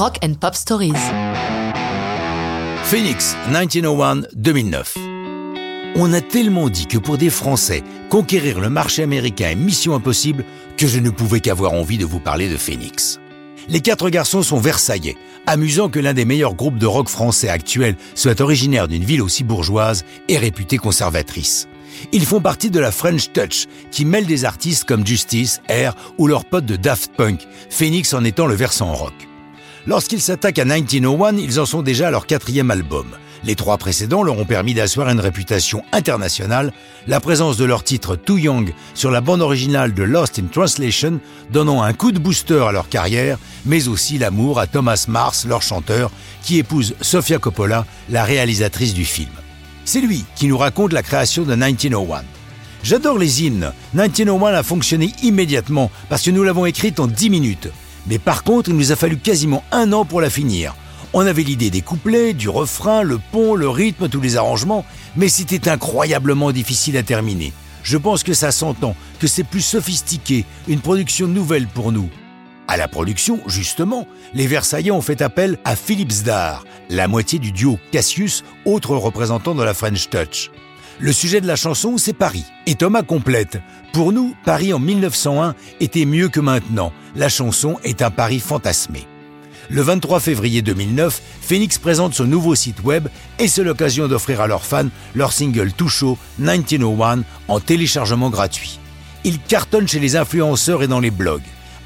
Rock and Pop Stories. Phoenix 1901-2009. On a tellement dit que pour des Français, conquérir le marché américain est mission impossible que je ne pouvais qu'avoir envie de vous parler de Phoenix. Les quatre garçons sont versaillais. Amusant que l'un des meilleurs groupes de rock français actuels soit originaire d'une ville aussi bourgeoise et réputée conservatrice. Ils font partie de la French Touch, qui mêle des artistes comme Justice, Air ou leurs potes de Daft Punk, Phoenix en étant le versant rock. Lorsqu'ils s'attaquent à 1901, ils en sont déjà à leur quatrième album. Les trois précédents leur ont permis d'asseoir une réputation internationale, la présence de leur titre Too Young sur la bande originale de Lost in Translation donnant un coup de booster à leur carrière, mais aussi l'amour à Thomas Mars, leur chanteur, qui épouse Sofia Coppola, la réalisatrice du film. C'est lui qui nous raconte la création de 1901. J'adore les hymnes. 1901 a fonctionné immédiatement parce que nous l'avons écrite en 10 minutes. Mais par contre, il nous a fallu quasiment un an pour la finir. On avait l'idée des couplets, du refrain, le pont, le rythme, tous les arrangements, mais c'était incroyablement difficile à terminer. Je pense que ça s'entend, que c'est plus sophistiqué, une production nouvelle pour nous. À la production, justement, les Versaillais ont fait appel à Philippe Zdar, la moitié du duo Cassius, autre représentant de la French Touch. Le sujet de la chanson, c'est Paris. Et Thomas complète. Pour nous, Paris en 1901 était mieux que maintenant. La chanson est un Paris fantasmé. Le 23 février 2009, Phoenix présente son nouveau site web et c'est l'occasion d'offrir à leurs fans leur single tout chaud 1901 en téléchargement gratuit. Ils cartonnent chez les influenceurs et dans les blogs.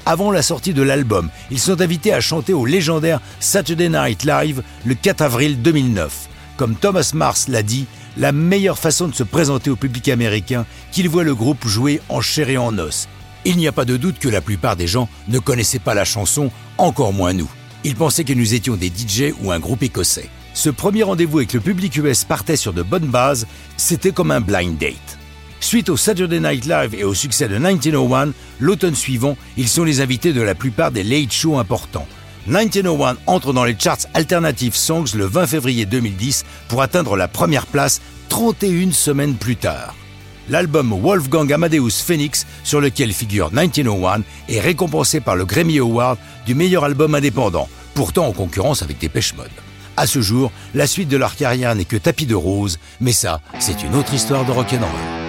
Avant la sortie de l'album, ils sont invités à chanter au légendaire Saturday Night Live le 4 avril 2009. Comme Thomas Mars l'a dit, la meilleure façon de se présenter au public américain qu'il voit le groupe jouer en chair et en os. Il n'y a pas de doute que la plupart des gens ne connaissaient pas la chanson, encore moins nous. Ils pensaient que nous étions des DJ ou un groupe écossais. Ce premier rendez-vous avec le public US partait sur de bonnes bases, c'était comme un blind date. Suite au Saturday Night Live et au succès de 1901, l'automne suivant, ils sont les invités de la plupart des late shows importants. 1901 entre dans les charts Alternative Songs le 20 février 2010 pour atteindre la première place 31 semaines plus tard. L'album Wolfgang Amadeus Phoenix, sur lequel figure 1901, est récompensé par le Grammy Award du meilleur album indépendant, pourtant en concurrence avec Dépêche Mode. À ce jour, la suite de leur carrière n'est que tapis de rose, mais ça, c'est une autre histoire de rock'n'roll.